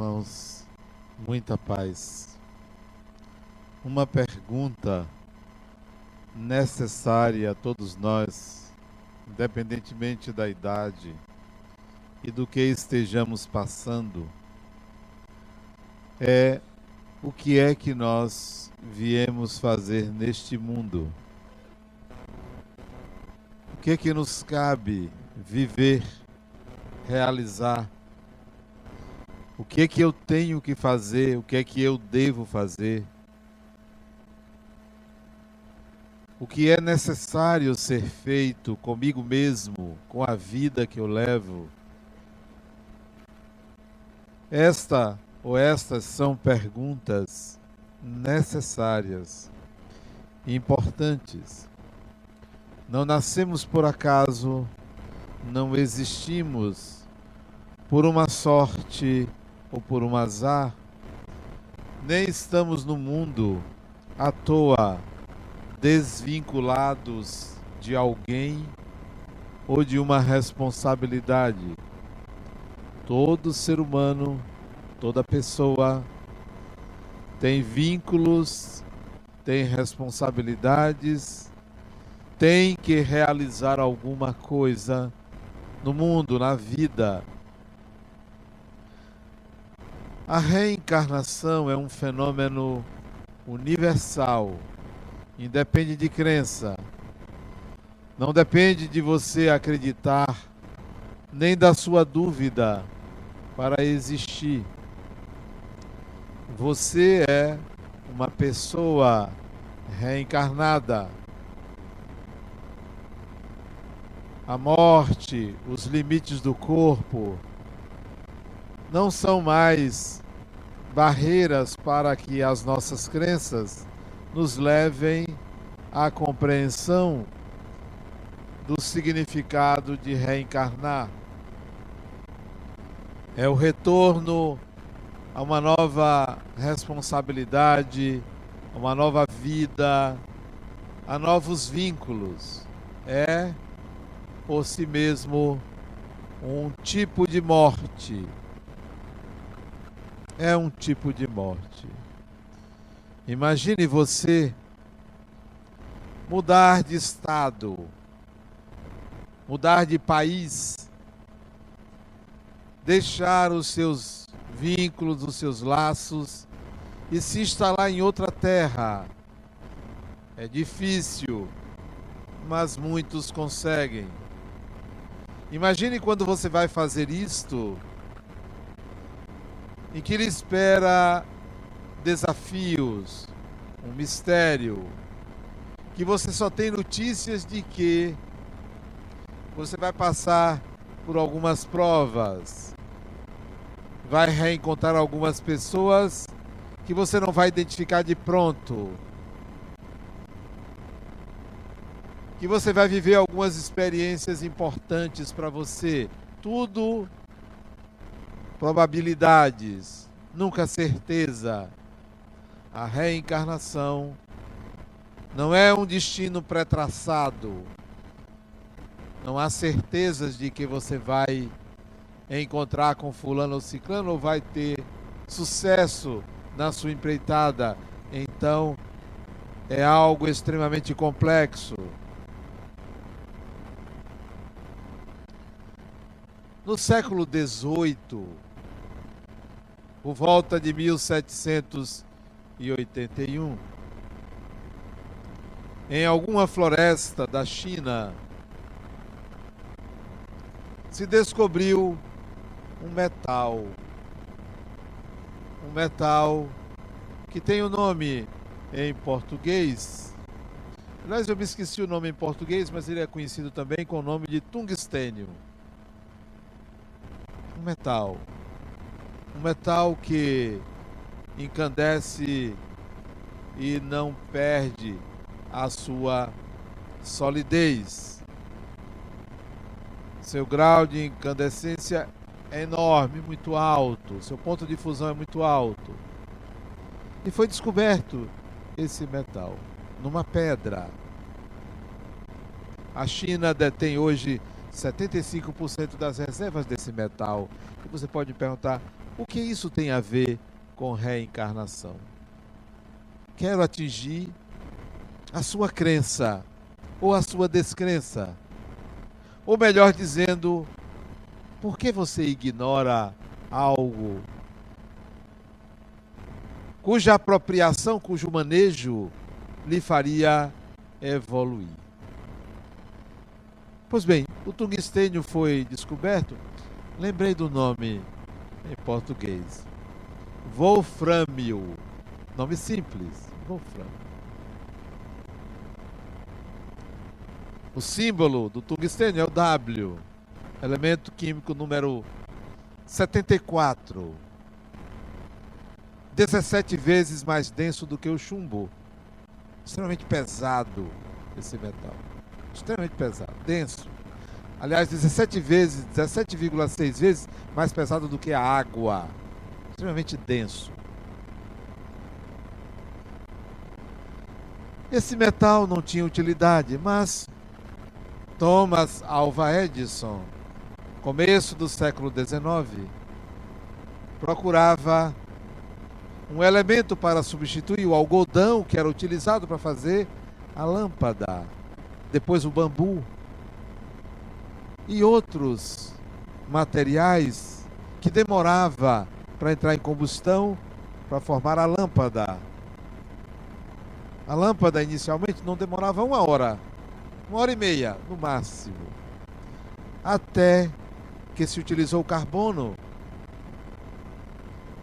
irmãos, muita paz. Uma pergunta necessária a todos nós, independentemente da idade e do que estejamos passando, é o que é que nós viemos fazer neste mundo? O que é que nos cabe viver, realizar? O que é que eu tenho que fazer? O que é que eu devo fazer? O que é necessário ser feito comigo mesmo, com a vida que eu levo? Esta ou estas são perguntas necessárias, importantes. Não nascemos por acaso, não existimos por uma sorte ou por um azar, nem estamos no mundo à toa, desvinculados de alguém ou de uma responsabilidade. Todo ser humano, toda pessoa tem vínculos, tem responsabilidades, tem que realizar alguma coisa no mundo, na vida a reencarnação é um fenômeno universal, independe de crença. Não depende de você acreditar, nem da sua dúvida para existir. Você é uma pessoa reencarnada. A morte, os limites do corpo, não são mais barreiras para que as nossas crenças nos levem à compreensão do significado de reencarnar. É o retorno a uma nova responsabilidade, a uma nova vida, a novos vínculos. É por si mesmo um tipo de morte é um tipo de morte. Imagine você mudar de estado, mudar de país, deixar os seus vínculos, os seus laços e se instalar em outra terra. É difícil, mas muitos conseguem. Imagine quando você vai fazer isto em que ele espera desafios, um mistério, que você só tem notícias de que você vai passar por algumas provas, vai reencontrar algumas pessoas que você não vai identificar de pronto, que você vai viver algumas experiências importantes para você, tudo probabilidades, nunca certeza. A reencarnação não é um destino pré-traçado. Não há certezas de que você vai encontrar com fulano ou ciclano ou vai ter sucesso na sua empreitada. Então, é algo extremamente complexo. No século XVIII, por volta de 1781, em alguma floresta da China, se descobriu um metal. Um metal que tem o um nome em português. Aliás, eu me esqueci o nome em português, mas ele é conhecido também com o nome de tungstênio. Um metal um metal que encandece e não perde a sua solidez. Seu grau de incandescência é enorme, muito alto, seu ponto de fusão é muito alto. E foi descoberto esse metal numa pedra. A China detém hoje 75% das reservas desse metal. E você pode perguntar O que isso tem a ver com reencarnação? Quero atingir a sua crença ou a sua descrença. Ou melhor dizendo, por que você ignora algo cuja apropriação, cujo manejo lhe faria evoluir? Pois bem, o tungstênio foi descoberto, lembrei do nome em português. Wolframio. Nome simples, Wolframio. O símbolo do tungstênio é o W, elemento químico número 74. 17 vezes mais denso do que o chumbo. Extremamente pesado esse metal. Extremamente pesado, denso. Aliás, 17 vezes, 17,6 vezes mais pesado do que a água. Extremamente denso. Esse metal não tinha utilidade, mas Thomas Alva Edison, começo do século XIX, procurava um elemento para substituir o algodão que era utilizado para fazer a lâmpada, depois o bambu e outros materiais que demorava para entrar em combustão para formar a lâmpada. A lâmpada inicialmente não demorava uma hora uma hora e meia no máximo, até que se utilizou o carbono,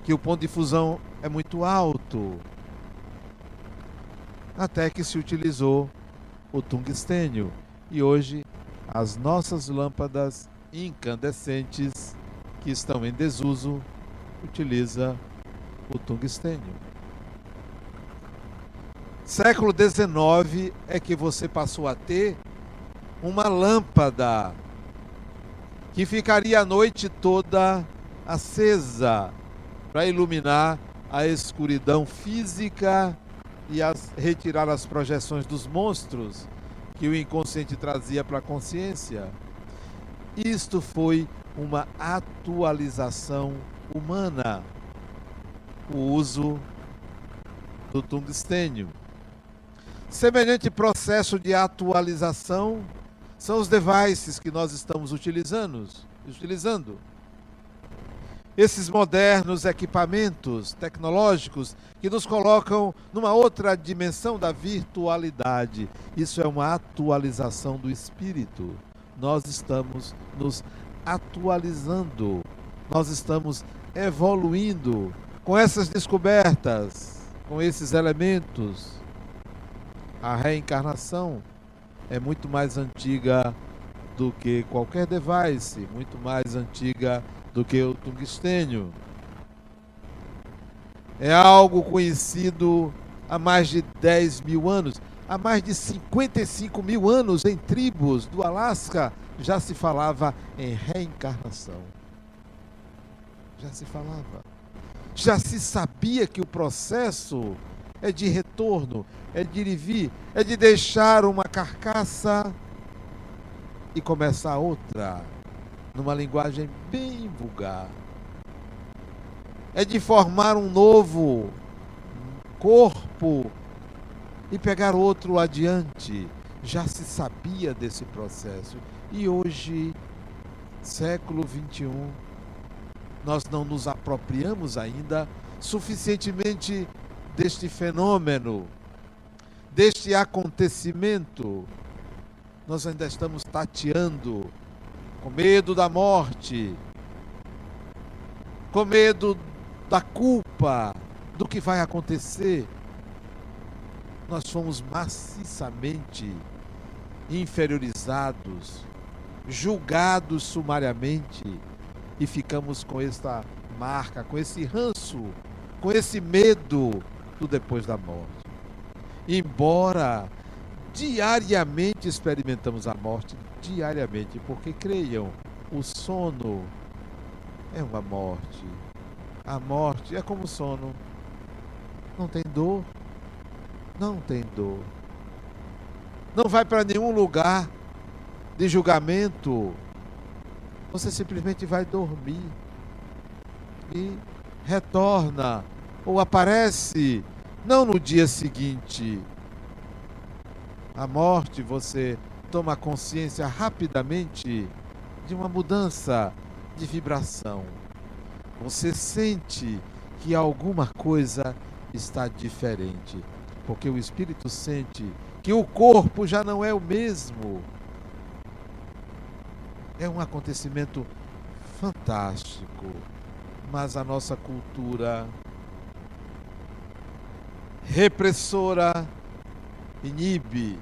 que o ponto de fusão é muito alto, até que se utilizou o tungstênio. E hoje as nossas lâmpadas incandescentes que estão em desuso utiliza o tungstênio. Século XIX é que você passou a ter uma lâmpada que ficaria a noite toda acesa para iluminar a escuridão física e as, retirar as projeções dos monstros que o inconsciente trazia para a consciência. Isto foi uma atualização humana, o uso do tungstênio. Semelhante processo de atualização são os devices que nós estamos utilizando, utilizando. Esses modernos equipamentos tecnológicos que nos colocam numa outra dimensão da virtualidade. Isso é uma atualização do espírito. Nós estamos nos atualizando, nós estamos evoluindo com essas descobertas, com esses elementos a reencarnação é muito mais antiga do que qualquer device, muito mais antiga do que o tungstênio. É algo conhecido há mais de 10 mil anos. Há mais de 55 mil anos, em tribos do Alasca, já se falava em reencarnação. Já se falava. Já se sabia que o processo é de retorno, é de ir e vir, é de deixar uma carcaça e começar outra, numa linguagem bem vulgar. É de formar um novo corpo e pegar outro adiante. Já se sabia desse processo. E hoje, século 21, nós não nos apropriamos ainda suficientemente deste fenômeno, deste acontecimento, nós ainda estamos tateando com medo da morte, com medo da culpa, do que vai acontecer. Nós fomos maciçamente inferiorizados, julgados sumariamente e ficamos com esta marca, com esse ranço, com esse medo do depois da morte. Embora diariamente experimentamos a morte, diariamente, porque creiam, o sono é uma morte. A morte é como sono. Não tem dor. Não tem dor. Não vai para nenhum lugar de julgamento. Você simplesmente vai dormir. e retorna ou aparece não no dia seguinte. A morte, você toma consciência rapidamente de uma mudança de vibração. Você sente que alguma coisa está diferente, porque o espírito sente que o corpo já não é o mesmo. É um acontecimento fantástico, mas a nossa cultura repressora inibe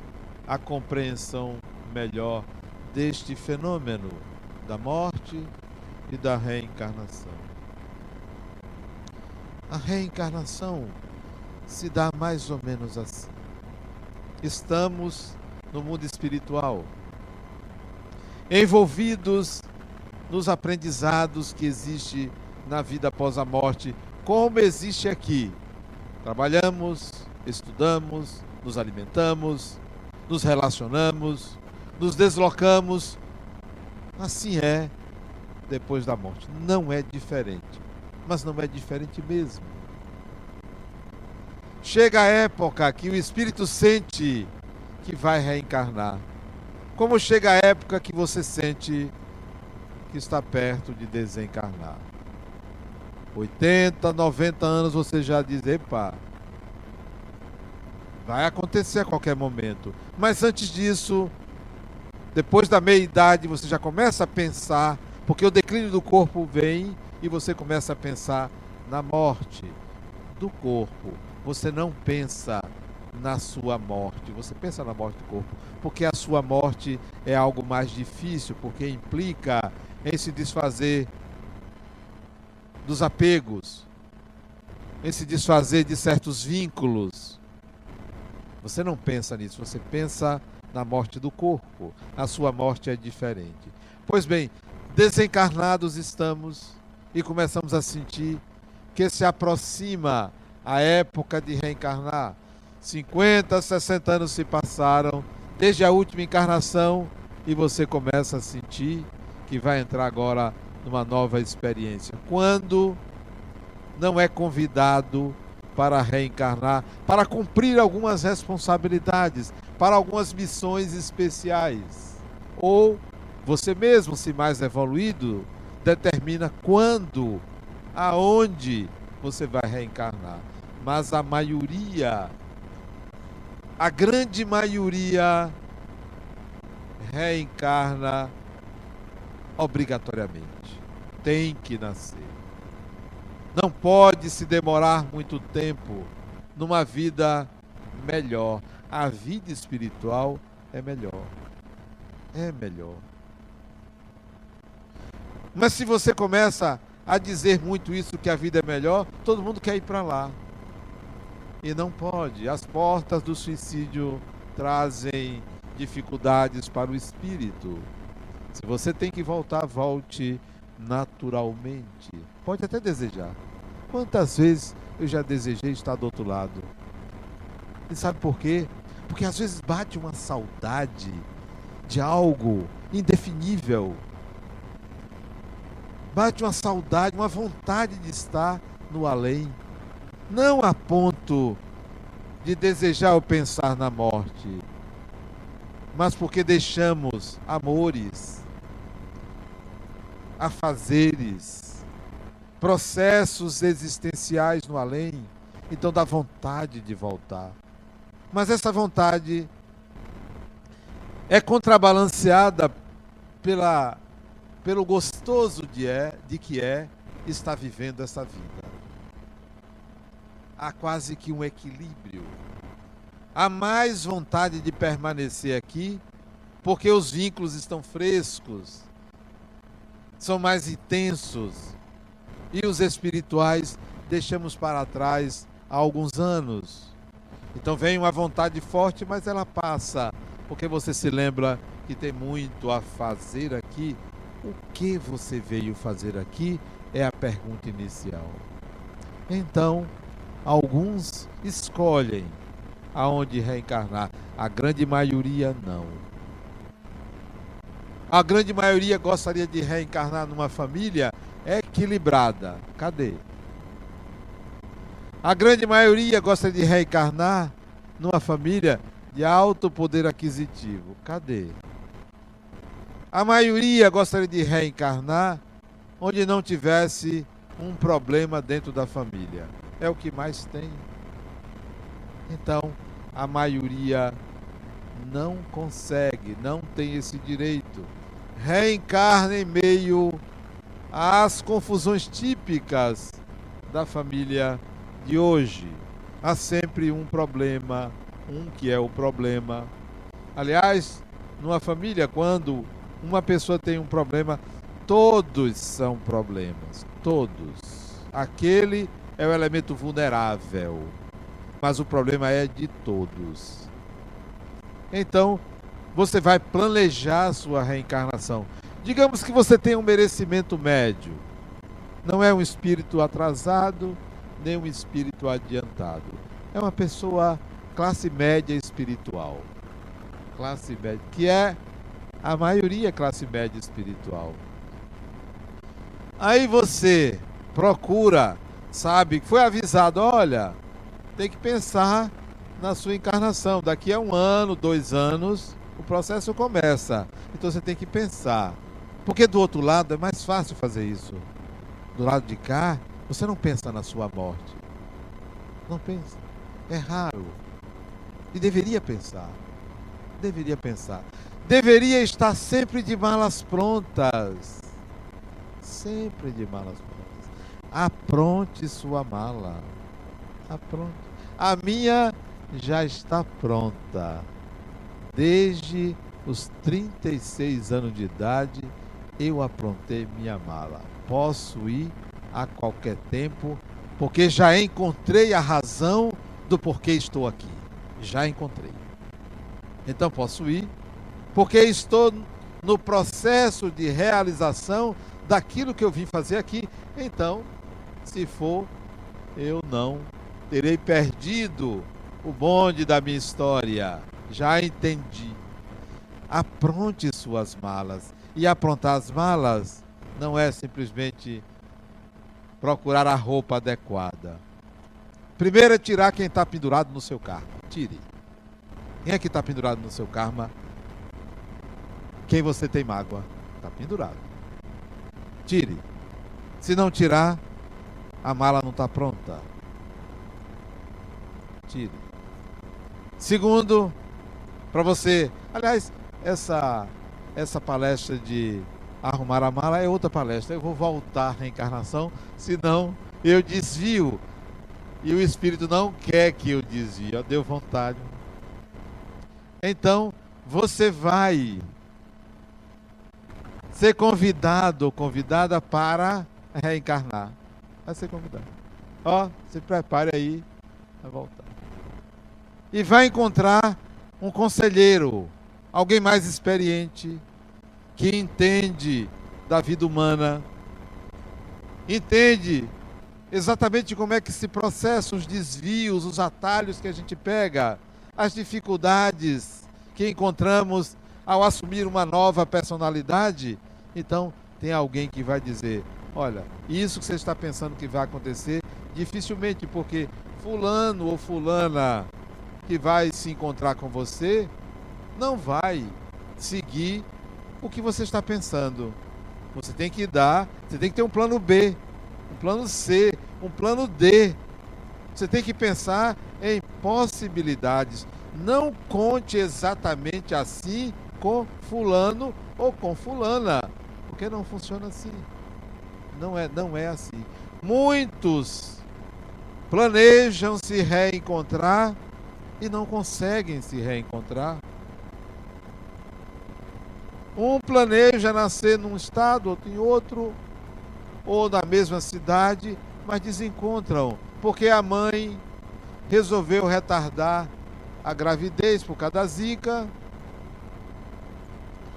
a compreensão melhor deste fenômeno da morte e da reencarnação. A reencarnação se dá mais ou menos assim. Estamos no mundo espiritual, envolvidos nos aprendizados que existe na vida após a morte, como existe aqui. Trabalhamos, estudamos, nos alimentamos, nos relacionamos, nos deslocamos. Assim é depois da morte. Não é diferente. Mas não é diferente mesmo. Chega a época que o espírito sente que vai reencarnar. Como chega a época que você sente que está perto de desencarnar. 80, 90 anos você já diz, epa, vai acontecer a qualquer momento. Mas antes disso, depois da meia idade, você já começa a pensar, porque o declínio do corpo vem e você começa a pensar na morte do corpo. Você não pensa na sua morte, você pensa na morte do corpo, porque a sua morte é algo mais difícil, porque implica em se desfazer dos apegos, em se desfazer de certos vínculos. Você não pensa nisso, você pensa na morte do corpo. A sua morte é diferente. Pois bem, desencarnados estamos e começamos a sentir que se aproxima a época de reencarnar. 50, 60 anos se passaram desde a última encarnação e você começa a sentir que vai entrar agora numa nova experiência. Quando não é convidado para reencarnar, para cumprir algumas responsabilidades, para algumas missões especiais. Ou você mesmo, se mais evoluído, determina quando, aonde você vai reencarnar. Mas a maioria a grande maioria reencarna obrigatoriamente. Tem que nascer. Não pode se demorar muito tempo numa vida melhor. A vida espiritual é melhor. É melhor. Mas se você começa a dizer muito isso que a vida é melhor, todo mundo quer ir para lá e não pode. As portas do suicídio trazem dificuldades para o espírito. Se você tem que voltar, volte naturalmente. Pode até desejar. Quantas vezes eu já desejei estar do outro lado? E sabe por quê? Porque às vezes bate uma saudade de algo indefinível. Bate uma saudade, uma vontade de estar no além não a ponto de desejar ou pensar na morte, mas porque deixamos amores, afazeres, processos existenciais no além, então dá vontade de voltar. Mas essa vontade é contrabalanceada pela, pelo gostoso de, é, de que é estar vivendo essa vida há quase que um equilíbrio. Há mais vontade de permanecer aqui, porque os vínculos estão frescos, são mais intensos, e os espirituais deixamos para trás há alguns anos. Então vem uma vontade forte, mas ela passa, porque você se lembra que tem muito a fazer aqui. O que você veio fazer aqui é a pergunta inicial. Então, Alguns escolhem aonde reencarnar, a grande maioria não. A grande maioria gostaria de reencarnar numa família equilibrada. Cadê? A grande maioria gosta de reencarnar numa família de alto poder aquisitivo. Cadê? A maioria gostaria de reencarnar onde não tivesse um problema dentro da família. É o que mais tem. Então, a maioria não consegue, não tem esse direito. Reencarna em meio às confusões típicas da família de hoje. Há sempre um problema, um que é o problema. Aliás, numa família, quando uma pessoa tem um problema, todos são problemas, todos. Aquele é o elemento vulnerável, mas o problema é de todos. Então, você vai planejar sua reencarnação. Digamos que você tem um merecimento médio. Não é um espírito atrasado, nem um espírito adiantado. É uma pessoa classe média espiritual. Classe média, que é a maioria classe média espiritual. Aí você procura, sabe, foi avisado, olha, tem que pensar na sua encarnação. Daqui a um ano, dois anos, processo começa. Então você tem que pensar. Porque do outro lado é mais fácil fazer isso. Do lado de cá, você não pensa na sua morte. Não pensa. É raro. E deveria pensar. Deveria pensar. Deveria estar sempre de malas prontas. Sempre de malas prontas. Apronte sua mala. Apronte. A minha já está pronta. Desde os 36 anos de idade, eu aprontei minha mala. Posso ir a qualquer tempo, porque já encontrei a razão do porquê estou aqui. Já encontrei. Então posso ir, porque estou no processo de realização daquilo que eu vim fazer aqui. Então, se for, eu não terei perdido o bonde da minha história. Já entendi. Apronte suas malas. E aprontar as malas não é simplesmente procurar a roupa adequada. Primeiro é tirar quem está pendurado no seu karma. Tire. Quem é que está pendurado no seu karma? Quem você tem mágoa? Está pendurado. Tire. Se não tirar, a mala não está pronta. Tire. Segundo, para você. Aliás, essa, essa palestra de arrumar a mala é outra palestra. Eu vou voltar à reencarnação, senão eu desvio. E o Espírito não quer que eu desvie. Deu vontade. Então, você vai ser convidado ou convidada para reencarnar. Vai ser convidado. Ó, se prepare aí a voltar. E vai encontrar um conselheiro, alguém mais experiente, que entende da vida humana, entende exatamente como é que se processa os desvios, os atalhos que a gente pega, as dificuldades que encontramos ao assumir uma nova personalidade. Então, tem alguém que vai dizer: olha, isso que você está pensando que vai acontecer, dificilmente, porque Fulano ou Fulana que vai se encontrar com você não vai seguir o que você está pensando. Você tem que dar, você tem que ter um plano B, um plano C, um plano D. Você tem que pensar em possibilidades. Não conte exatamente assim com fulano ou com fulana, porque não funciona assim. Não é, não é assim. Muitos planejam se reencontrar e não conseguem se reencontrar. Um planeja nascer num estado, outro em outro, ou na mesma cidade, mas desencontram, porque a mãe resolveu retardar a gravidez por causa da zika.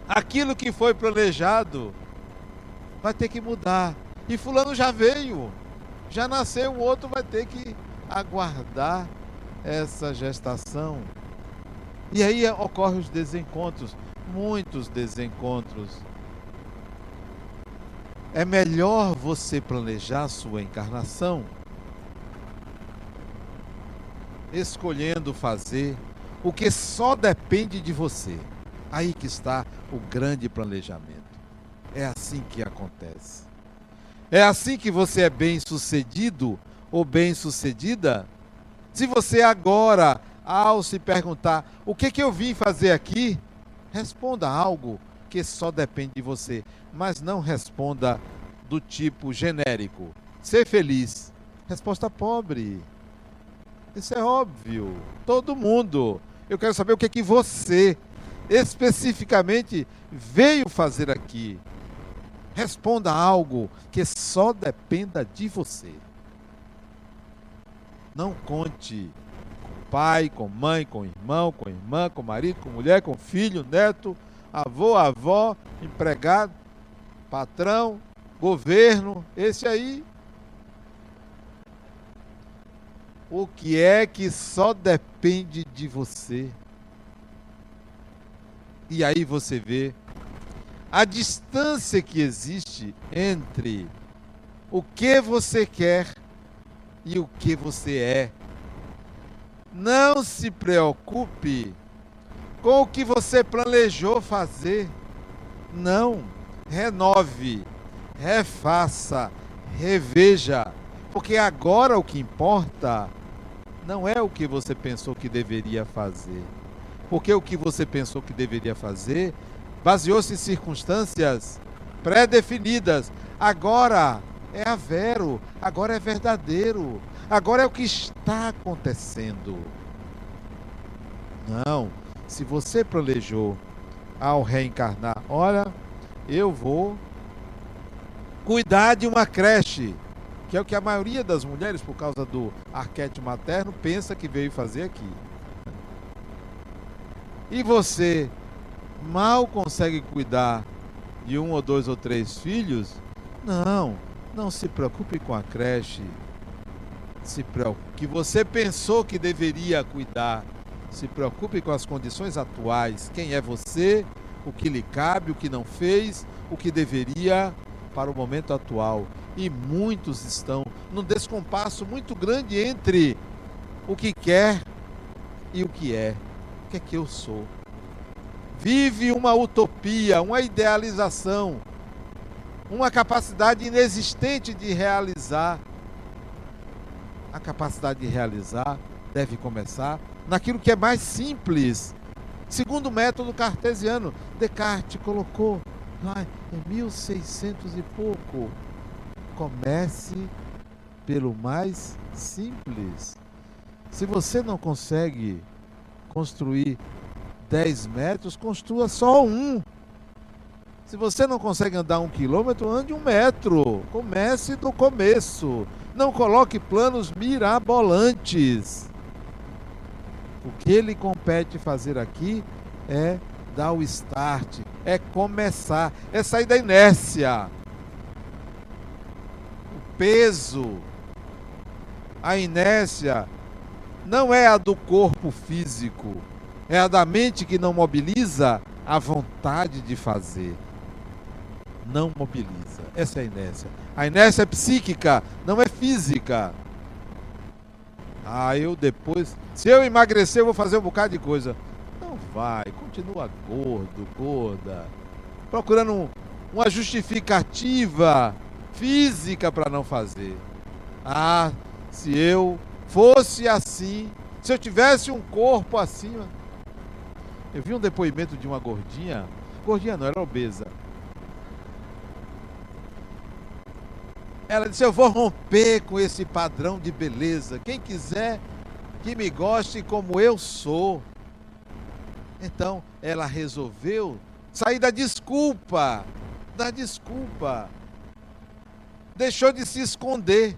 Aquilo que foi planejado vai ter que mudar. E fulano já veio, já nasceu, o outro vai ter que aguardar essa gestação. E aí ocorrem os desencontros, muitos desencontros. é melhor você planejar sua encarnação escolhendo fazer o que só depende de você. Aí que está o grande planejamento. É assim que acontece. É assim que você é bem sucedido ou bem sucedida? Se você agora, ao se perguntar o que, que eu vim fazer aqui, responda algo que só depende de você, mas não responda do tipo genérico. Ser feliz. Resposta pobre. Isso é óbvio. Todo mundo. Eu quero saber o que que você especificamente veio fazer aqui. Responda algo que só dependa de você. Não conte com pai, com mãe, com irmão, com irmã, com marido, com mulher, com filho, neto, avô, avó, empregado, patrão, governo, esse aí. O que é que só depende de você? E aí você vê a distância que existe entre o que você quer e o que você é. Não se preocupe com o que você planejou fazer. Não. Renove, refaça, reveja. Porque agora o que importa não é o que você pensou que deveria fazer. Porque o que você pensou que deveria fazer baseou-se em circunstâncias pré-definidas. Agora é a vero, agora é verdadeiro, agora é o que está acontecendo. Não, se você planejou ao reencarnar, olha, eu vou cuidar de uma creche, que é o que a maioria das mulheres, por causa do arquétipo materno, pensa que veio fazer aqui. E você mal consegue cuidar de um ou dois ou três filhos? Não, não se preocupe com a creche. Se preocupe, que você pensou que deveria cuidar. Se preocupe com as condições atuais. Quem é você? O que lhe cabe, o que não fez, o que deveria para o momento atual. E muitos estão num descompasso muito grande entre o que quer e o que é. O que é que eu sou? vive uma utopia, uma idealização, uma capacidade inexistente de realizar. A capacidade de realizar deve começar naquilo que é mais simples. Segundo o método cartesiano, Descartes colocou lá em 1600 e pouco. Comece pelo mais simples. Se você não consegue construir 10 metros, construa só um. Se você não consegue andar um quilômetro, ande um metro. Comece do começo. Não coloque planos mirabolantes. O que ele compete fazer aqui é dar o start, é começar, é sair da inércia. O peso, a inércia, não é a do corpo físico é a da mente que não mobiliza a vontade de fazer. Não mobiliza. Essa é a inércia. A inércia é psíquica, não é física. Ah, eu depois. Se eu emagrecer, eu vou fazer um bocado de coisa. Não vai, continua gordo, gorda. Procurando uma justificativa física para não fazer. Ah, se eu fosse assim, se eu tivesse um corpo assim, eu vi um depoimento de uma gordinha, gordinha não, era obesa. Ela disse: Eu vou romper com esse padrão de beleza. Quem quiser que me goste como eu sou. Então ela resolveu sair da desculpa, da desculpa. Deixou de se esconder,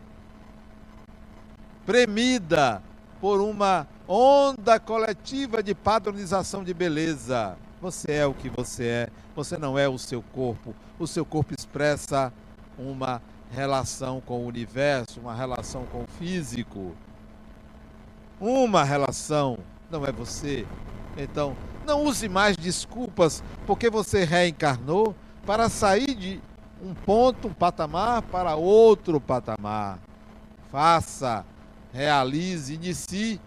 premida por uma onda coletiva de padronização de beleza. Você é o que você é, você não é o seu corpo. O seu corpo expressa uma relação com o universo, uma relação com o físico. Uma relação, não é você. Então, não use mais desculpas porque você reencarnou para sair de um ponto, um patamar para outro patamar. Faça, realize, inicie.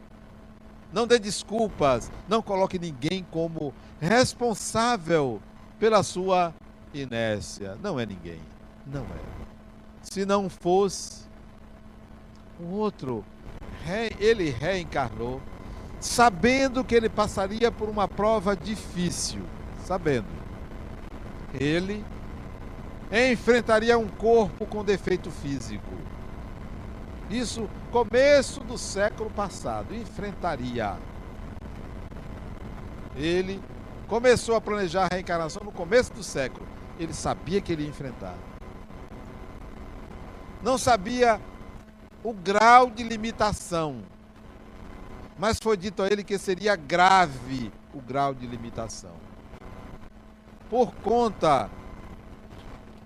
Não dê desculpas, não coloque ninguém como responsável pela sua inércia. Não é ninguém, não é. Se não fosse o outro, ele reencarnou, sabendo que ele passaria por uma prova difícil, sabendo. Ele enfrentaria um corpo com defeito físico. Isso começo do século passado, enfrentaria. Ele começou a planejar a reencarnação no começo do século. Ele sabia que ele ia enfrentar. Não sabia o grau de limitação. Mas foi dito a ele que seria grave o grau de limitação. Por conta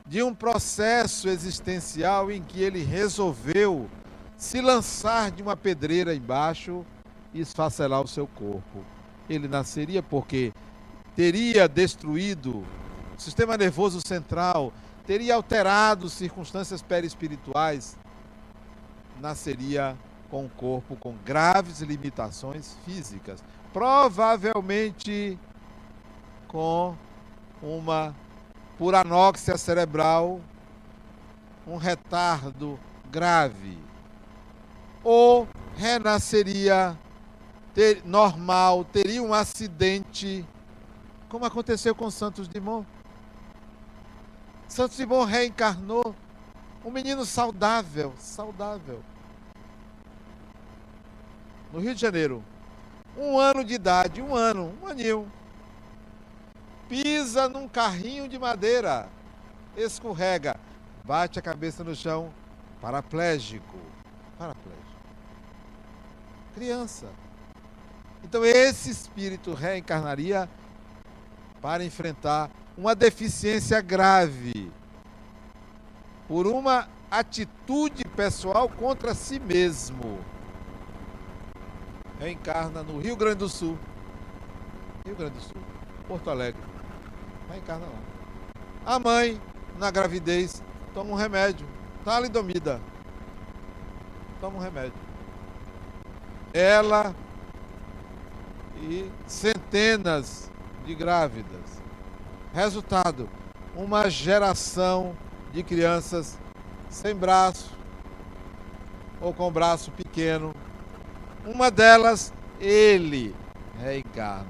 de um processo existencial em que ele resolveu se lançar de uma pedreira embaixo e esfacelar o seu corpo. Ele nasceria porque teria destruído o sistema nervoso central, teria alterado circunstâncias perispirituais, nasceria com um corpo com graves limitações físicas, provavelmente com uma por anóxia cerebral, um retardo grave, ou renasceria ter, normal, teria um acidente, como aconteceu com Santos Dumont. Santos Dumont reencarnou um menino saudável, saudável. No Rio de Janeiro, um ano de idade, um ano, um aninho, pisa num carrinho de madeira, escorrega, bate a cabeça no chão, paraplégico. Paraplégico. Criança. Então esse espírito reencarnaria para enfrentar uma deficiência grave por uma atitude pessoal contra si mesmo. Reencarna no Rio Grande do Sul. Rio Grande do Sul, Porto Alegre. Reencarna lá. A mãe, na gravidez, toma um remédio. Talidomida. Toma um remédio. Ela e centenas de grávidas. Resultado: uma geração de crianças sem braço ou com braço pequeno. Uma delas, ele reencarna.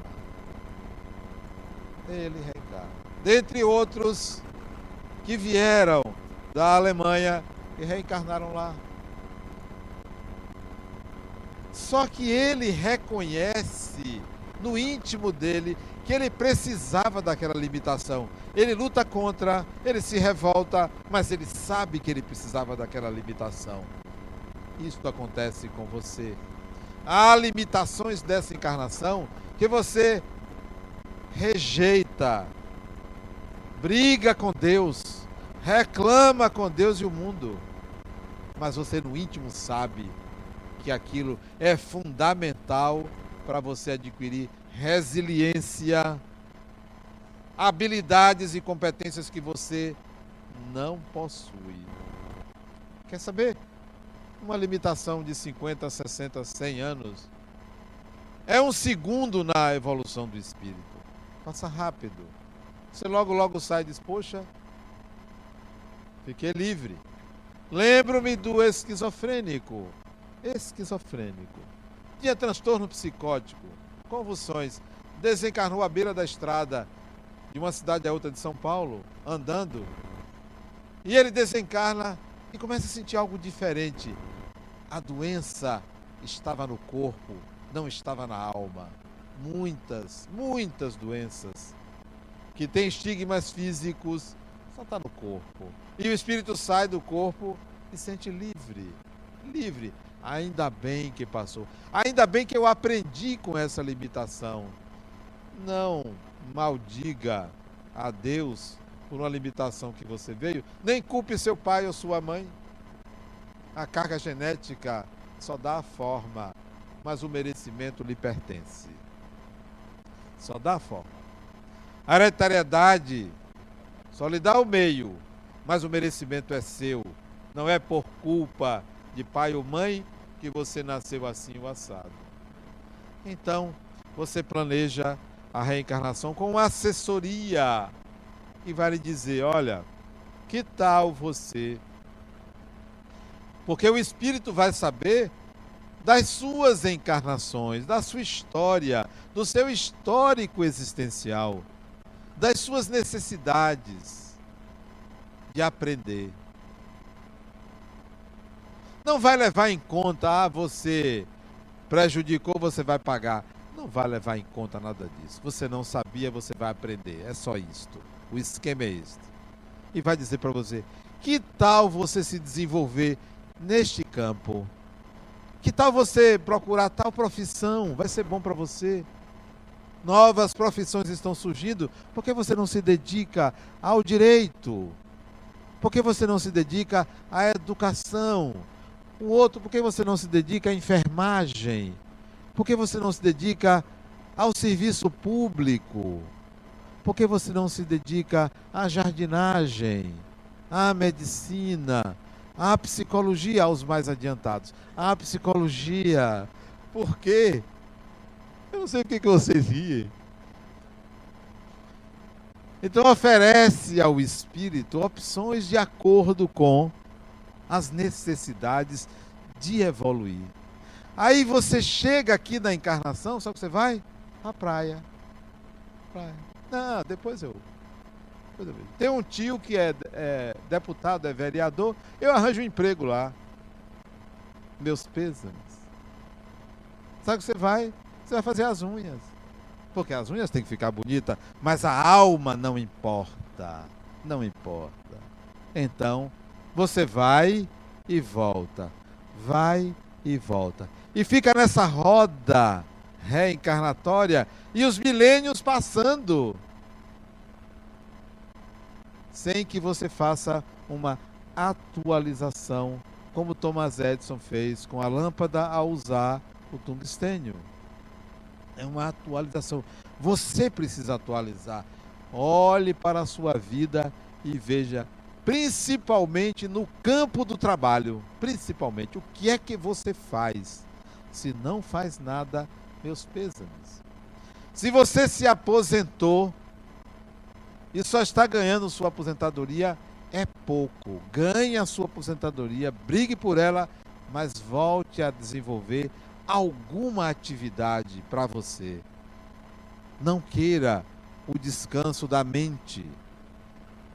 Ele reencarna. Dentre outros que vieram da Alemanha e reencarnaram lá. Só que ele reconhece no íntimo dele que ele precisava daquela limitação. Ele luta contra, ele se revolta, mas ele sabe que ele precisava daquela limitação. Isso acontece com você. Há limitações dessa encarnação que você rejeita, briga com Deus, reclama com Deus e o mundo, mas você no íntimo sabe que aquilo é fundamental para você adquirir resiliência, habilidades e competências que você não possui. Quer saber? Uma limitação de 50, 60, 100 anos é um segundo na evolução do espírito. Passa rápido. Você logo, logo sai e diz: Poxa, fiquei livre. Lembro-me do esquizofrênico esquizofrênico. Tinha transtorno psicótico, convulsões. Desencarnou à beira da estrada de uma cidade a outra de São Paulo, andando. E ele desencarna e começa a sentir algo diferente. A doença estava no corpo, não estava na alma. Muitas, muitas doenças que têm estigmas físicos só está no corpo. E o espírito sai do corpo e sente livre. Livre. Ainda bem que passou. Ainda bem que eu aprendi com essa limitação. Não maldiga a Deus por uma limitação que você veio, nem culpe seu pai ou sua mãe. A carga genética só dá a forma, mas o merecimento lhe pertence. Só dá a forma. A hereditariedade só lhe dá o meio, mas o merecimento é seu. Não é por culpa de pai ou mãe que você nasceu assim o assado. Então, você planeja a reencarnação com uma assessoria que vai lhe dizer: olha, que tal você? Porque o espírito vai saber das suas encarnações, da sua história, do seu histórico existencial, das suas necessidades de aprender. Não vai levar em conta, ah, você prejudicou, você vai pagar. Não vai levar em conta nada disso. Você não sabia, você vai aprender. É só isto. O esquema é este. E vai dizer para você: que tal você se desenvolver neste campo? Que tal você procurar tal profissão? Vai ser bom para você. Novas profissões estão surgindo. Por que você não se dedica ao direito? Por que você não se dedica à educação? O outro, por que você não se dedica à enfermagem? Por que você não se dedica ao serviço público? Por que você não se dedica à jardinagem, à medicina, à psicologia, aos mais adiantados? À psicologia. Por quê? Eu não sei o que, vocês riem. Então oferece ao espírito opções de acordo com as necessidades de evoluir. Aí você chega aqui na encarnação, só que você vai à praia. praia. Não, depois eu. Depois eu vejo. Tem um tio que é, é, deputado, é vereador, eu arranjo um emprego lá. Meus pêsames. Sabe que você vai? Você vai fazer as unhas. Porque as unhas têm que ficar bonita, mas a alma não importa. Não importa. Então, você vai e volta, vai e volta. E fica nessa roda reencarnatória e os milênios passando sem que você faça uma atualização, como Thomas Edison fez com a lâmpada ao usar o tungstênio. É uma atualização. Você precisa atualizar. Olhe para a sua vida e veja principalmente no campo do trabalho. Principalmente, o que é que você faz? Se não faz nada, meus pêsames. Se você se aposentou e só está ganhando sua aposentadoria, é pouco. Ganhe a sua aposentadoria, brigue por ela, mas volte a desenvolver alguma atividade para você. Não queira o descanso da mente.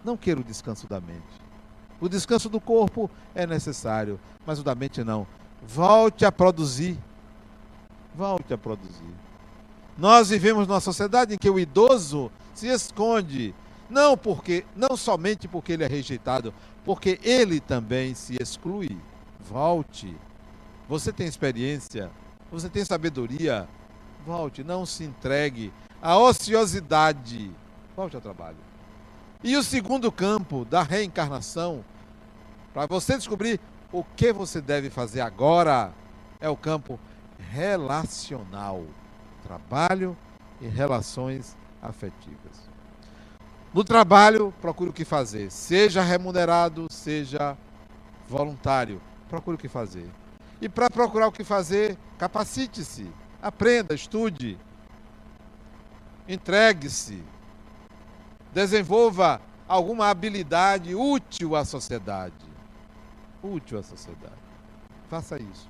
Não queira o descanso da mente. O descanso do corpo é necessário, mas o da mente não. Volte a produzir. Volte a produzir. Nós vivemos numa sociedade em que o idoso se esconde, não porque, não somente porque ele é rejeitado, porque ele também se exclui. Volte. Você tem experiência, você tem sabedoria. Volte, não se entregue à ociosidade. Volte ao trabalho. E o segundo campo da reencarnação, para você descobrir o que você deve fazer agora, é o campo relacional. Trabalho e relações afetivas. No trabalho, procure o que fazer. Seja remunerado, seja voluntário. Procure o que fazer. E para procurar o que fazer, capacite-se. Aprenda, estude. Entregue-se desenvolva alguma habilidade útil à sociedade. Útil à sociedade. Faça isso.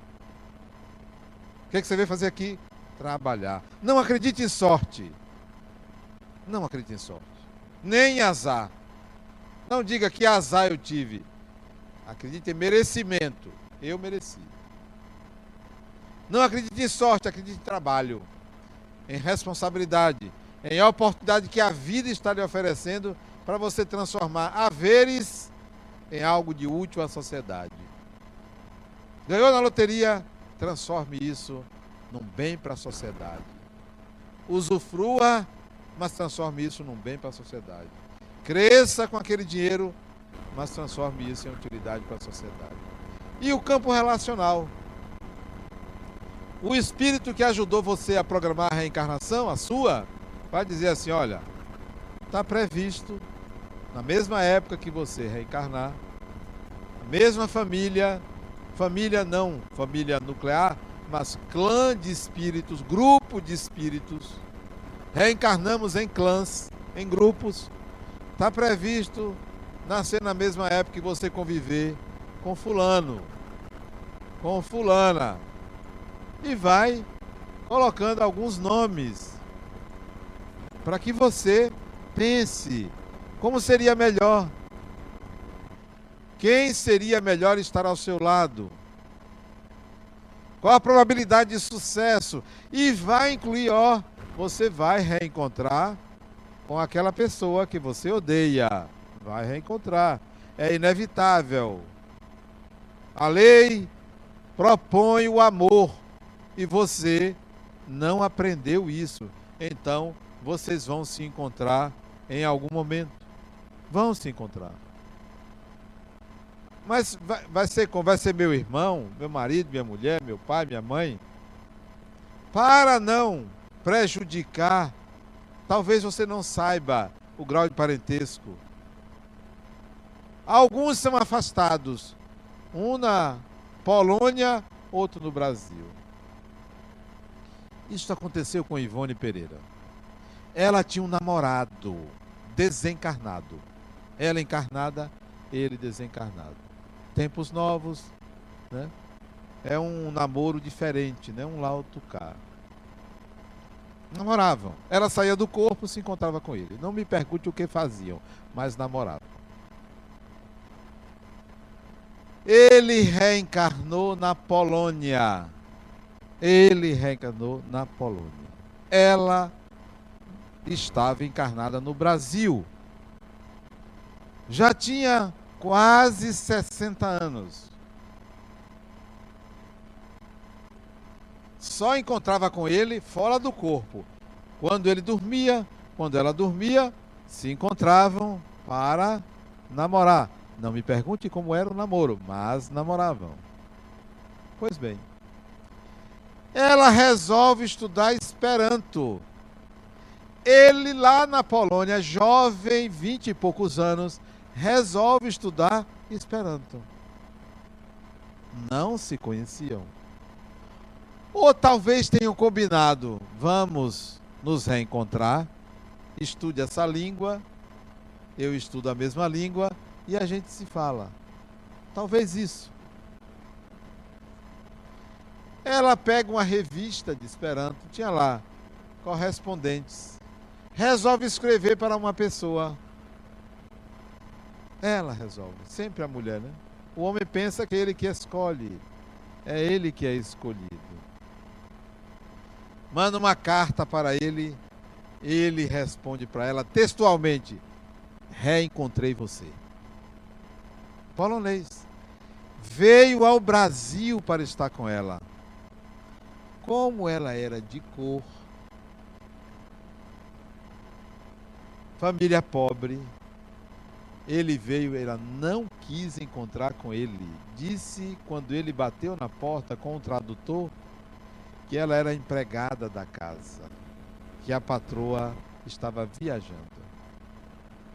O que, é que você veio fazer aqui? Trabalhar. Não acredite em sorte. Não acredite em sorte. Nem em azar. Não diga que azar eu tive. Acredite em merecimento. Eu mereci. Não acredite em sorte, acredite em trabalho, em responsabilidade em a oportunidade que a vida está lhe oferecendo para você transformar haveres em algo de útil à sociedade. Ganhou na loteria? Transforme isso num bem para a sociedade. Usufrua, mas transforme isso num bem para a sociedade. Cresça com aquele dinheiro, mas transforme isso em utilidade para a sociedade. E o campo relacional. O espírito que ajudou você a programar a reencarnação, a sua, vai dizer assim: olha, está previsto na mesma época que você reencarnar, a mesma família, família não família nuclear, mas clã de espíritos, grupo de espíritos, reencarnamos em clãs, em grupos. Está previsto nascer na mesma época que você conviver com fulano, com fulana. E vai colocando alguns nomes para que você pense como seria melhor. Quem seria melhor estar ao seu lado? Qual a probabilidade de sucesso? E vai incluir, ó, você vai reencontrar com aquela pessoa que você odeia. Vai reencontrar. É inevitável. A lei propõe o amor e você não aprendeu isso. Então, vocês vão se encontrar em algum momento. Vão se encontrar. Mas vai, vai, ser, vai ser meu irmão, meu marido, minha mulher, meu pai, minha mãe. Para não prejudicar, talvez você não saiba o grau de parentesco. Alguns são afastados, um na Polônia, outro no Brasil. Isso aconteceu com Ivone Pereira. Ela tinha um namorado desencarnado. Ela encarnada, ele desencarnado. Tempos novos, né? É um namoro diferente, né? Um lauto cá. Namoravam. Ela saía do corpo, se encontrava com ele. Não me pergunte o que faziam, mas namoravam. Ele reencarnou na Polônia. Ele reencarnou na Polônia. Ela estava encarnada no Brasil. Já tinha quase 60 anos. Só encontrava com ele fora do corpo. Quando ele dormia, quando ela dormia, se encontravam para namorar. Não me pergunte como era o namoro, mas namoravam. Pois bem. Ela resolve estudar Esperanto. Ele lá na Polônia, jovem, vinte e poucos anos, resolve estudar Esperanto. Não se conheciam. Ou talvez tenham combinado, vamos nos reencontrar, estude essa língua, eu estudo a mesma língua e a gente se fala. Talvez isso. Ela pega uma revista de Esperanto, tinha lá correspondentes. Resolve escrever para uma pessoa. Ela resolve, sempre a mulher, né? O homem pensa que é ele que escolhe, é ele que é escolhido. Manda uma carta para ele, ele responde para ela textualmente: Reencontrei você polonês. Veio ao Brasil para estar com ela. Como ela era de cor, família pobre, ele veio, ela não quis encontrar com ele. Disse quando ele bateu na porta com o tradutor que ela era empregada da casa, que a patroa estava viajando.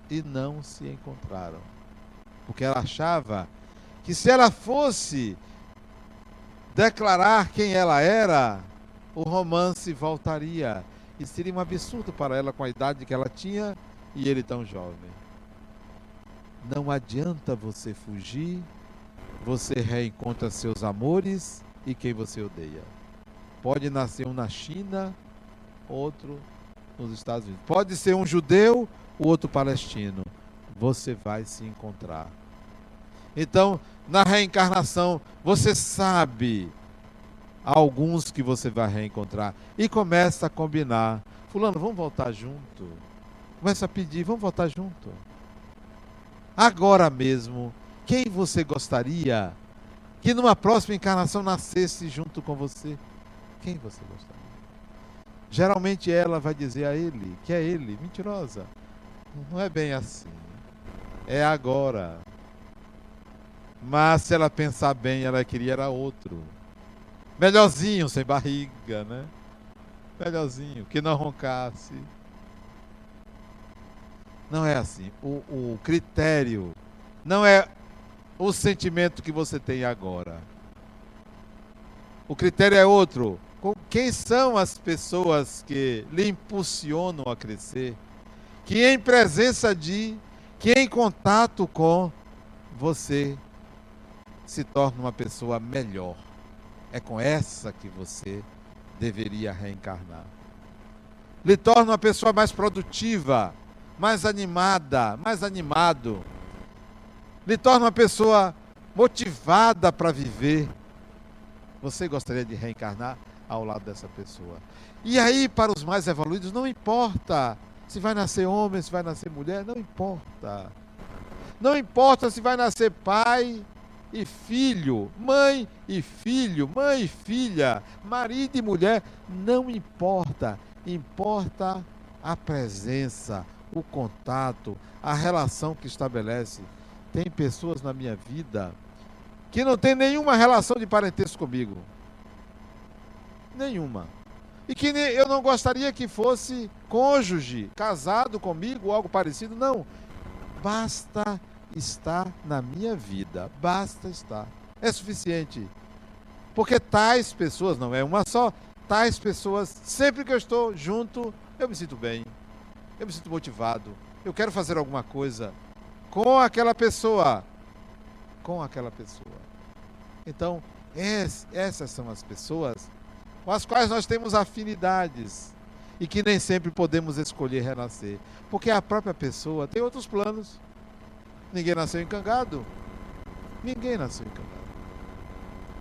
E não se encontraram porque ela achava que se ela fosse declarar quem ela era, o romance voltaria. E seria um absurdo para ela com a idade que ela tinha e ele tão jovem. Não adianta você fugir, você reencontra seus amores e quem você odeia. Pode nascer um na China, outro nos Estados Unidos. Pode ser um judeu, o outro palestino você vai se encontrar. Então, na reencarnação, você sabe alguns que você vai reencontrar e começa a combinar. Fulano, vamos voltar junto. Começa a pedir, vamos voltar junto. Agora mesmo, quem você gostaria que numa próxima encarnação nascesse junto com você? Quem você gostaria? Geralmente ela vai dizer a ele que é ele, mentirosa. Não é bem assim é agora. Mas se ela pensar bem, ela queria era outro. Melhorzinho, sem barriga, né? Melhorzinho, que não roncasse. Não é assim. O, o critério não é o sentimento que você tem agora. O critério é outro. Quem são as pessoas que lhe impulsionam a crescer? Que em presença de, que em contato com você se torna uma pessoa melhor. É com essa que você deveria reencarnar. Lhe torna uma pessoa mais produtiva, mais animada, mais animado. Lhe torna uma pessoa motivada para viver. Você gostaria de reencarnar ao lado dessa pessoa? E aí, para os mais evoluídos, não importa se vai nascer homem, se vai nascer mulher, não importa. Não importa se vai nascer pai e filho, mãe e filho, mãe e filha, marido e mulher, não importa. Importa a presença, o contato, a relação que estabelece. Tem pessoas na minha vida que não tem nenhuma relação de parentesco comigo. Nenhuma. E que eu não gostaria que fosse cônjuge, casado comigo algo parecido. Não. Basta estar na minha vida. Basta estar. É suficiente. Porque tais pessoas, não é uma só, tais pessoas, sempre que eu estou junto, eu me sinto bem. Eu me sinto motivado. Eu quero fazer alguma coisa com aquela pessoa. Com aquela pessoa. Então, essas são as pessoas com as quais nós temos afinidades e que nem sempre podemos escolher renascer. Porque a própria pessoa tem outros planos. Ninguém nasceu encangado. Ninguém nasceu encangado.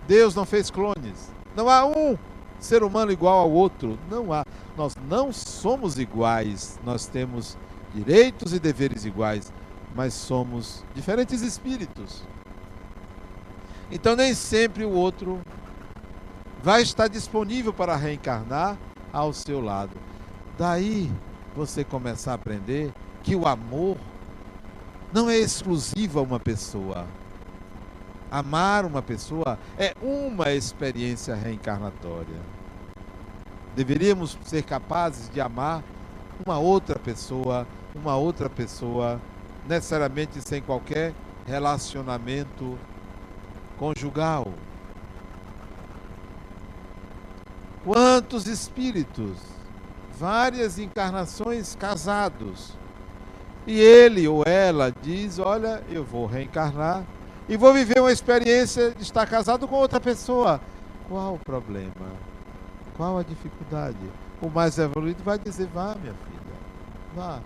Deus não fez clones. Não há um ser humano igual ao outro. Não há. Nós não somos iguais. Nós temos direitos e deveres iguais, mas somos diferentes espíritos. Então nem sempre o outro vai estar disponível para reencarnar ao seu lado. Daí você começar a aprender que o amor não é exclusivo a uma pessoa. Amar uma pessoa é uma experiência reencarnatória. Deveríamos ser capazes de amar uma outra pessoa, uma outra pessoa, necessariamente sem qualquer relacionamento conjugal. Quantos espíritos, várias encarnações casados, e ele ou ela diz: Olha, eu vou reencarnar e vou viver uma experiência de estar casado com outra pessoa. Qual o problema? Qual a dificuldade? O mais evoluído vai dizer: Vá, minha filha, vá.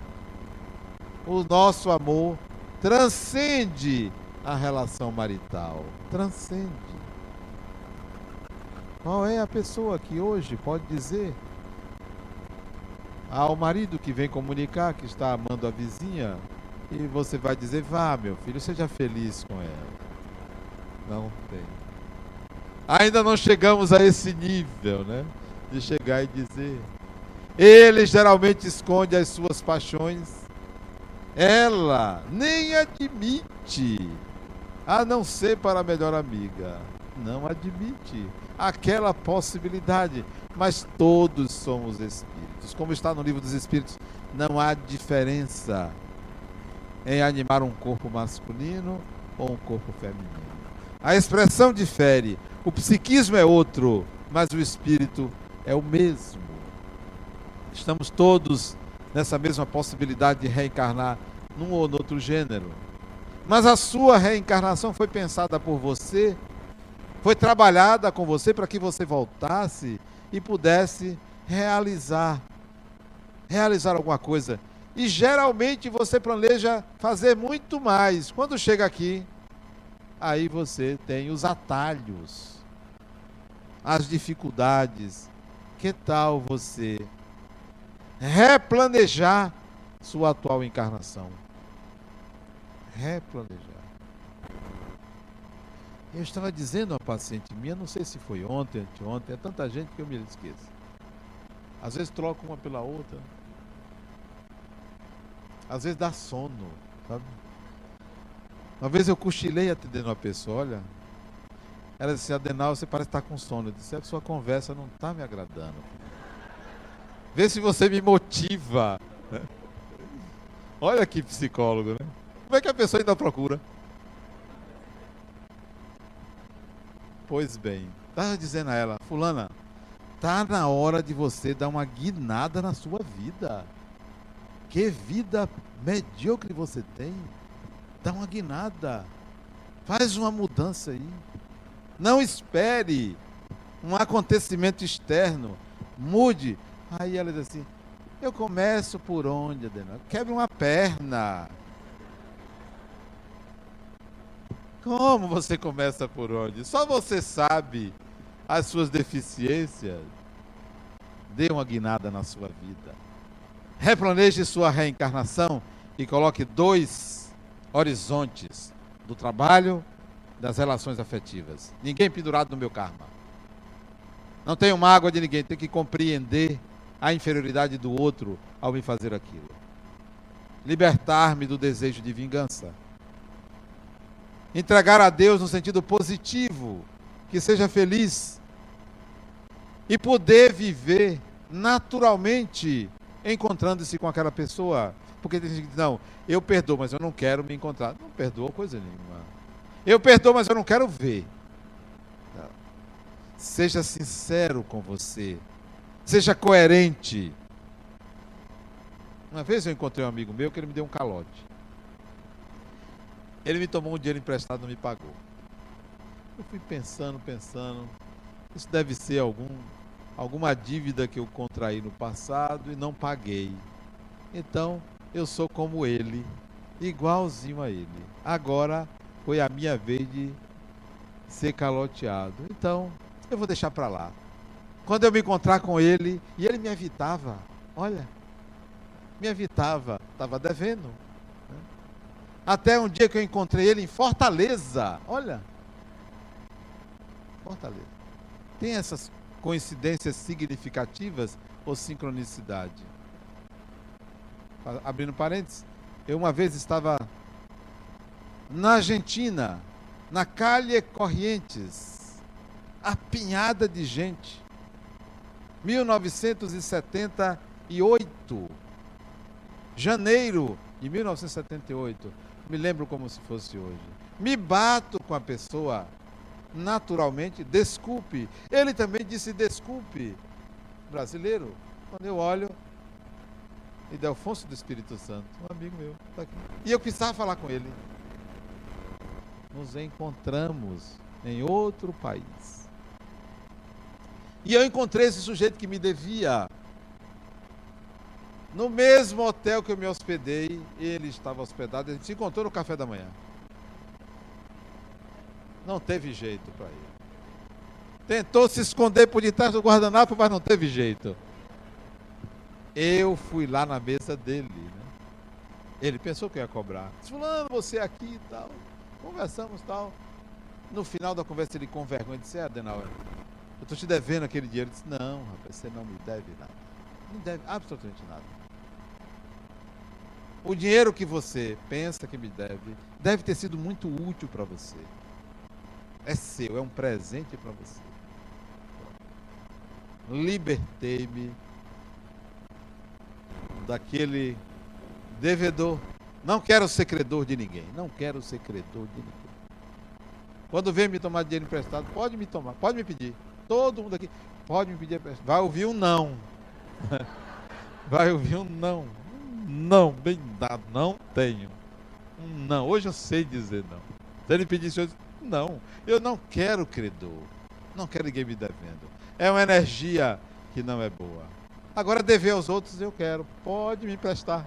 O nosso amor transcende a relação marital. Transcende. Qual é a pessoa que hoje pode dizer ao marido que vem comunicar que está amando a vizinha e você vai dizer: vá, meu filho, seja feliz com ela. Não tem. Ainda não chegamos a esse nível, né? De chegar e dizer. Ele geralmente esconde as suas paixões. Ela nem admite, a não ser para a melhor amiga. Não admite aquela possibilidade. Mas todos somos espíritos. Como está no livro dos Espíritos, não há diferença em animar um corpo masculino ou um corpo feminino. A expressão difere, o psiquismo é outro, mas o espírito é o mesmo. Estamos todos nessa mesma possibilidade de reencarnar num ou outro gênero. Mas a sua reencarnação foi pensada por você, foi trabalhada com você para que você voltasse e pudesse realizar realizar alguma coisa. E geralmente você planeja fazer muito mais. Quando chega aqui, aí você tem os atalhos, as dificuldades. Que tal você replanejar sua atual encarnação? Replanejar. Eu estava dizendo a paciente minha, não sei se foi ontem, anteontem, é tanta gente que eu me esqueço. Às vezes troco uma pela outra. Às vezes dá sono, sabe? Uma vez eu cochilei atendendo uma pessoa, olha. Ela disse, Adenal, você parece estar com sono. Eu disse, a sua conversa não está me agradando. Vê se você me motiva. Olha que psicólogo, né? Como é que a pessoa ainda procura? Pois bem, estava dizendo a ela, fulana, tá na hora de você dar uma guinada na sua vida. Que vida medíocre você tem. Dá uma guinada. Faz uma mudança aí. Não espere um acontecimento externo. Mude. Aí ela diz assim: Eu começo por onde, Adenal? Quebre uma perna. Como você começa por onde? Só você sabe as suas deficiências. Dê uma guinada na sua vida. Replaneje sua reencarnação e coloque dois horizontes do trabalho das relações afetivas. Ninguém pendurado no meu karma. Não tenho mágoa de ninguém, tenho que compreender a inferioridade do outro ao me fazer aquilo. Libertar-me do desejo de vingança. Entregar a Deus no sentido positivo, que seja feliz. E poder viver naturalmente encontrando-se com aquela pessoa. Porque tem gente que diz, não, eu perdoo, mas eu não quero me encontrar. Não perdoa coisa nenhuma. Eu perdoo, mas eu não quero ver. Não. Seja sincero com você. Seja coerente. Uma vez eu encontrei um amigo meu que ele me deu um calote. Ele me tomou um dinheiro emprestado e não me pagou. Eu fui pensando, pensando. Isso deve ser algum, alguma dívida que eu contraí no passado e não paguei. Então, eu sou como ele, igualzinho a ele. Agora foi a minha vez de ser caloteado. Então, eu vou deixar para lá. Quando eu me encontrar com ele, e ele me evitava, olha, me evitava, estava devendo. Né? Até um dia que eu encontrei ele em Fortaleza, olha, Fortaleza. Tem essas coincidências significativas ou sincronicidade? Abrindo parênteses, eu uma vez estava na Argentina, na Calle Corrientes, apinhada de gente. 1978, janeiro de 1978, me lembro como se fosse hoje. Me bato com a pessoa, naturalmente, desculpe. Ele também disse desculpe. Brasileiro, quando eu olho, e Delfonso do Espírito Santo, um amigo meu, tá aqui. E eu precisava falar com ele nos encontramos em outro país. E eu encontrei esse sujeito que me devia. No mesmo hotel que eu me hospedei, ele estava hospedado, a gente se encontrou no café da manhã. Não teve jeito para ir. Tentou se esconder por detrás do guardanapo, mas não teve jeito. Eu fui lá na mesa dele. Né? Ele pensou que ia cobrar. Fulano, você aqui e tal. Conversamos tal. No final da conversa ele com vergonha disse, é, Adenauer, eu estou te devendo aquele dinheiro. Ele disse, não, rapaz, você não me deve nada. Não deve absolutamente nada. O dinheiro que você pensa que me deve, deve ter sido muito útil para você. É seu, é um presente para você. Libertei-me daquele devedor não quero ser credor de ninguém. Não quero ser credor de ninguém. Quando vem me tomar dinheiro emprestado, pode me tomar, pode me pedir. Todo mundo aqui pode me pedir emprestado. Vai ouvir um não. Vai ouvir um não. Um não, bem dado. Não tenho. Um não. Hoje eu sei dizer não. Se ele pedisse hoje, não. Eu não quero credor. Não quero ninguém me devendo. É uma energia que não é boa. Agora dever aos outros eu quero. Pode me emprestar.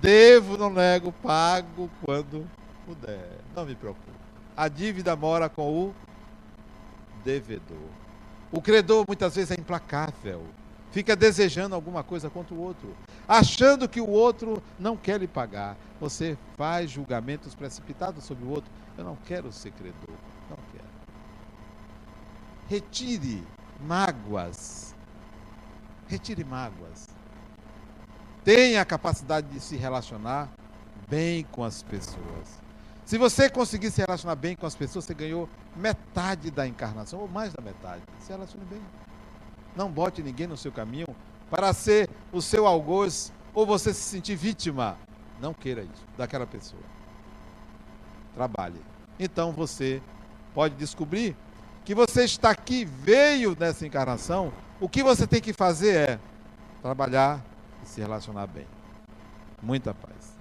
Devo, não nego, pago quando puder. Não me preocupe. A dívida mora com o devedor. O credor muitas vezes é implacável. Fica desejando alguma coisa contra o outro, achando que o outro não quer lhe pagar. Você faz julgamentos precipitados sobre o outro. Eu não quero ser credor. Não quero. Retire mágoas. Retire mágoas tenha a capacidade de se relacionar bem com as pessoas. Se você conseguir se relacionar bem com as pessoas, você ganhou metade da encarnação, ou mais da metade. Se relacione bem. Não bote ninguém no seu caminho para ser o seu algoz ou você se sentir vítima. Não queira isso daquela pessoa. Trabalhe. Então você pode descobrir que você está aqui, veio nessa encarnação. O que você tem que fazer é trabalhar se relacionar bem. Muita paz.